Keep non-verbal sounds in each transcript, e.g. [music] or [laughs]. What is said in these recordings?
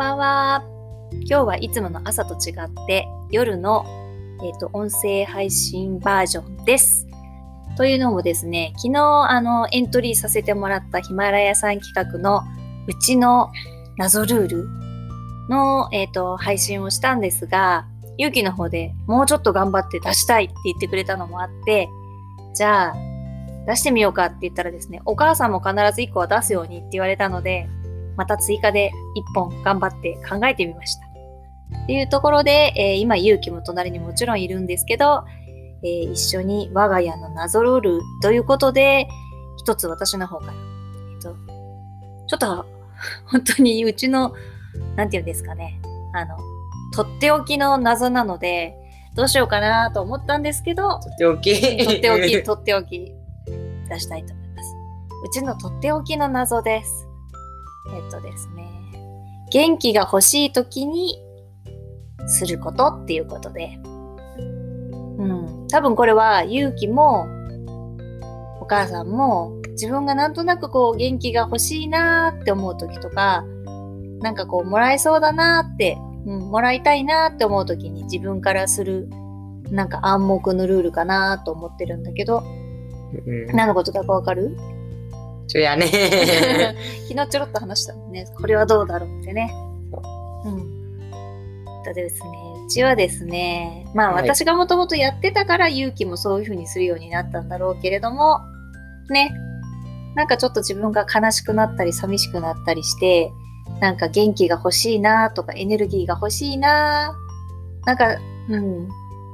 ばんは。今日はいつもの朝と違って夜の、えーと、音声配信バージョンです。というのもですね、昨日あのエントリーさせてもらったヒマラヤさん企画のうちの謎ルールの、えーと、配信をしたんですが、ゆうきの方でもうちょっと頑張って出したいって言ってくれたのもあって、じゃあ出してみようかって言ったらですね、お母さんも必ず1個は出すようにって言われたので、また追加で1本頑張って考えてみました。っていうところで、えー、今、ゆうきも隣にもちろんいるんですけど、えー、一緒に我が家の謎ルールということで、一つ私の方から、えっと、ちょっと、本当にうちの、なんて言うんですかね、あの、とっておきの謎なので、どうしようかなと思ったんですけど、とっておき。とっておき、とっておき、出したいと思います。うちのとっておきの謎です。えっとですね、元気が欲しい時にすることっていうことで、うん、多分これは勇気もお母さんも自分がなんとなくこう元気が欲しいなーって思う時とか、なんかこうもらえそうだなーって、うん、もらいたいなーって思う時に自分からするなんか暗黙のルールかなと思ってるんだけど、うん、何のことだかわかる？ちょやね。[laughs] 昨日ちょろっと話したもんね。これはどうだろうってね。うん。とですね、うちはですね、まあ私がもともとやってたから勇気もそういう風にするようになったんだろうけれども、ね、なんかちょっと自分が悲しくなったり寂しくなったりして、なんか元気が欲しいなとかエネルギーが欲しいななんか、うん、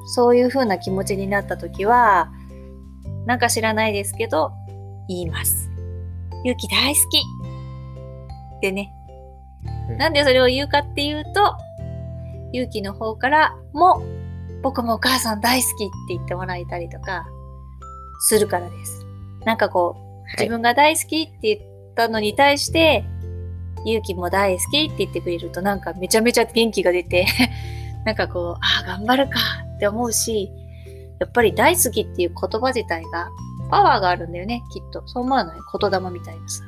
そういう風な気持ちになった時は、なんか知らないですけど、言います。勇気大好きってね。なんでそれを言うかっていうと、勇気の方からも、僕もお母さん大好きって言ってもらえたりとか、するからです。なんかこう、自分が大好きって言ったのに対して、勇気も大好きって言ってくれるとなんかめちゃめちゃ元気が出て [laughs] なんかこう、ああ、頑張るかって思うし、やっぱり大好きっていう言葉自体がパワーがあるんだよね、きっと。そう思わない？言霊みたいなさ。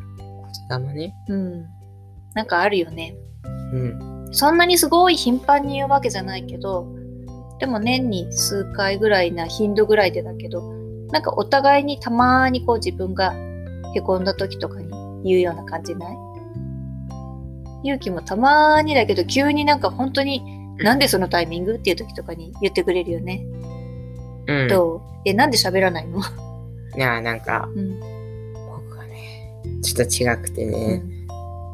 言霊ね。うん。なんかあるよね。うん。そんなにすごい頻繁に言うわけじゃないけど、でも年に数回ぐらいな頻度ぐらいでだけど、なんかお互いにたまにこう自分が凹んだ時とかに言うような感じない？勇気もたまにだけど急になんか本当になんでそのタイミング？っていう時とかに言ってくれるよね。うん。どう？え、なんで喋らないの？いや、なんか、うん、僕がね、ちょっと違くてね。うん、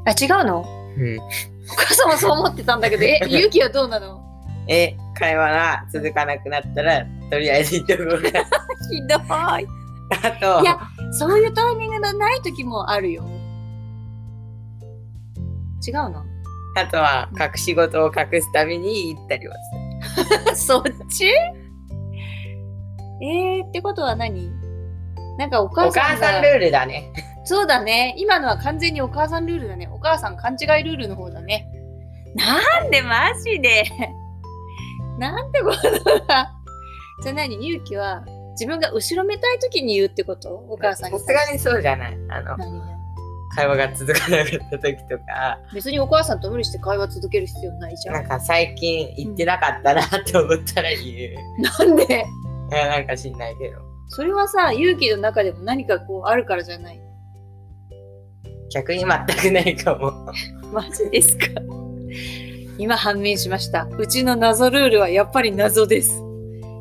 あ、違うの？うん。お母さんもそう思ってたんだけど、え、[laughs] 勇気はどうなの？え、会話が続かなくなったら、とりあえず言っておこうか。[laughs] ひどい。あと。いや、そういうタイミングのない時もあるよ。違うの？あとは、隠し事を隠すために言ったりはする。[laughs] そっち？えー、ってことは何？なんかお母さんお母さんルールだね。そうだね。今のは完全にお母さんルールだね。お母さん勘違いルールの方だね。なんでマジでなんてことだ。じゃあ何勇気は自分が後ろめたい時に言うってこと？お母さんに。さすがにそうじゃない。あの、会話が続かなかった時とか。別にお母さんと無理して会話続ける必要ないじゃん。なんか最近言ってなかったなって思ったら言う。なんで？いや、なんか知んないけど。それはさ、勇気の中でも何かこうあるからじゃない？逆に全くないかも。[laughs] マジですか？今判明しました。うちの謎ルールはやっぱり謎です。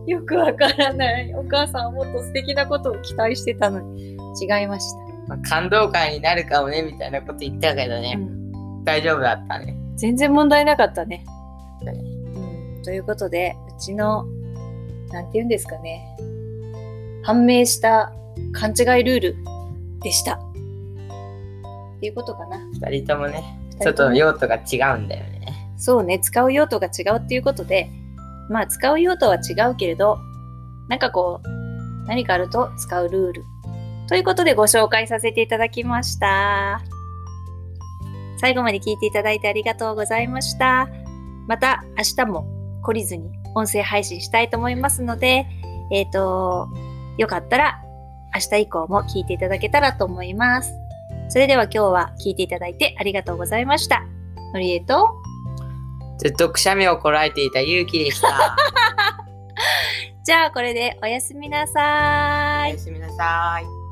よくわからない。お母さんはもっと素敵なことを期待してたのに違いました。まあ、感動会になるかもねみたいなこと言ったけどね、うん、大丈夫だったね。全然問題なかったね。うん、ということで、うちのなんて言うんですかね。判明した勘違いルールでした。っていうことかな。二人ともね、ちょっと用途が違うんだよね。そうね、使う用途が違うっていうことで、まあ使う用途は違うけれど、なんかこう、何かあると使うルール。ということでご紹介させていただきました。最後まで聞いていただいてありがとうございました。また明日も懲りずに音声配信したいと思いますので、えっ、ー、と、よかったら明日以降も聞いていただけたらと思います。それでは今日は聞いていただいてありがとうございました。のりえとずっとくしゃみをこらえていたゆうきでした。[laughs] じゃあこれでおやすみなさーいおや。すみなさい。